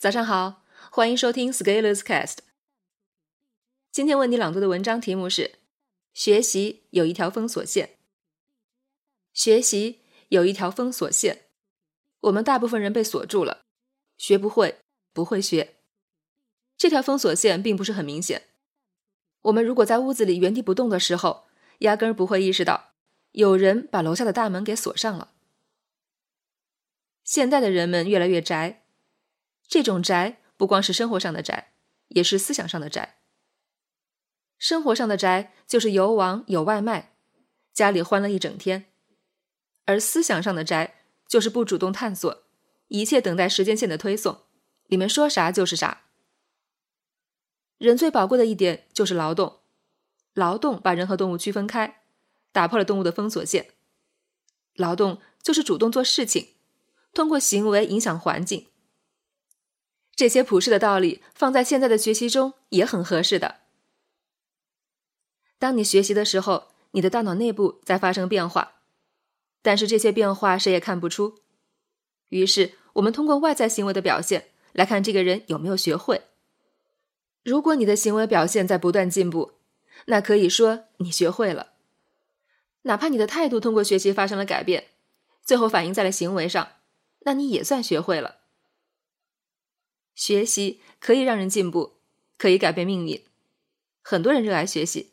早上好，欢迎收听 Scalers Cast。今天为你朗读的文章题目是：学习有一条封锁线。学习有一条封锁线，我们大部分人被锁住了，学不会，不会学。这条封锁线并不是很明显。我们如果在屋子里原地不动的时候，压根儿不会意识到有人把楼下的大门给锁上了。现在的人们越来越宅。这种宅不光是生活上的宅，也是思想上的宅。生活上的宅就是有网有外卖，家里欢了一整天；而思想上的宅就是不主动探索，一切等待时间线的推送，里面说啥就是啥。人最宝贵的一点就是劳动，劳动把人和动物区分开，打破了动物的封锁线。劳动就是主动做事情，通过行为影响环境。这些普世的道理放在现在的学习中也很合适的。当你学习的时候，你的大脑内部在发生变化，但是这些变化谁也看不出。于是，我们通过外在行为的表现来看这个人有没有学会。如果你的行为表现在不断进步，那可以说你学会了。哪怕你的态度通过学习发生了改变，最后反映在了行为上，那你也算学会了。学习可以让人进步，可以改变命运。很多人热爱学习，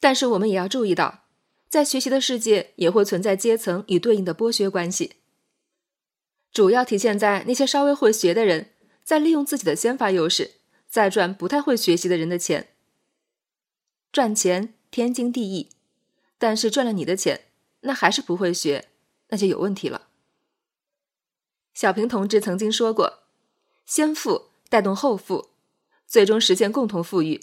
但是我们也要注意到，在学习的世界也会存在阶层与对应的剥削关系。主要体现在那些稍微会学的人在利用自己的先发优势，在赚不太会学习的人的钱。赚钱天经地义，但是赚了你的钱，那还是不会学，那就有问题了。小平同志曾经说过。先富带动后富，最终实现共同富裕。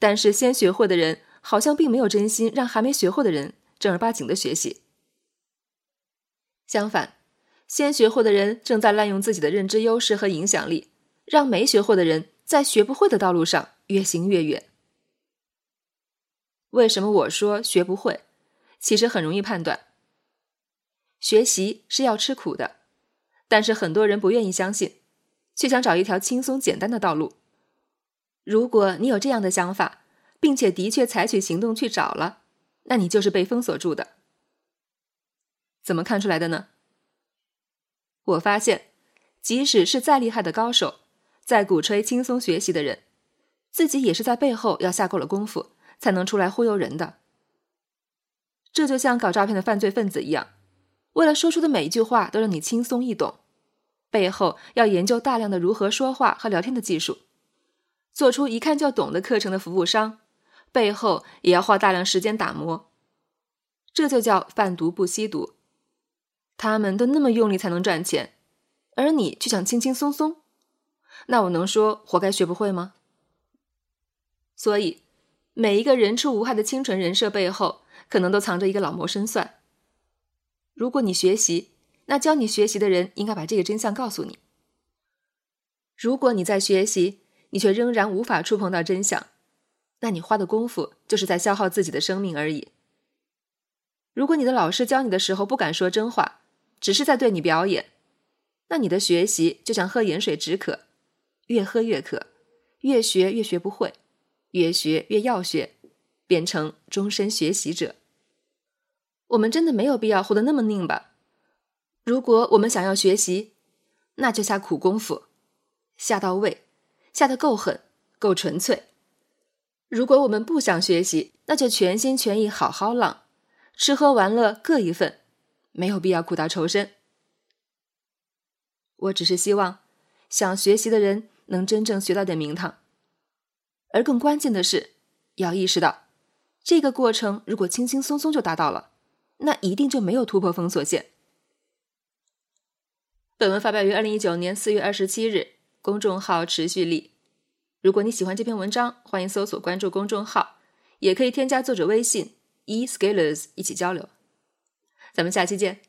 但是先学会的人好像并没有真心让还没学会的人正儿八经的学习。相反，先学会的人正在滥用自己的认知优势和影响力，让没学会的人在学不会的道路上越行越远。为什么我说学不会？其实很容易判断。学习是要吃苦的，但是很多人不愿意相信。却想找一条轻松简单的道路。如果你有这样的想法，并且的确采取行动去找了，那你就是被封锁住的。怎么看出来的呢？我发现，即使是再厉害的高手，在鼓吹轻松学习的人，自己也是在背后要下够了功夫，才能出来忽悠人的。这就像搞诈骗的犯罪分子一样，为了说出的每一句话都让你轻松易懂。背后要研究大量的如何说话和聊天的技术，做出一看就懂的课程的服务商，背后也要花大量时间打磨。这就叫贩毒不吸毒。他们都那么用力才能赚钱，而你却想轻轻松松，那我能说活该学不会吗？所以，每一个人畜无害的清纯人设背后，可能都藏着一个老谋深算。如果你学习，那教你学习的人应该把这个真相告诉你。如果你在学习，你却仍然无法触碰到真相，那你花的功夫就是在消耗自己的生命而已。如果你的老师教你的时候不敢说真话，只是在对你表演，那你的学习就像喝盐水止渴，越喝越渴，越学越学不会，越学越要学，变成终身学习者。我们真的没有必要活得那么拧巴。如果我们想要学习，那就下苦功夫，下到位，下得够狠，够纯粹。如果我们不想学习，那就全心全意好好浪，吃喝玩乐各一份，没有必要苦大仇深。我只是希望，想学习的人能真正学到点名堂。而更关键的是，要意识到，这个过程如果轻轻松松就达到了，那一定就没有突破封锁线。本文发表于二零一九年四月二十七日，公众号持续力。如果你喜欢这篇文章，欢迎搜索关注公众号，也可以添加作者微信 e scalers 一起交流。咱们下期见。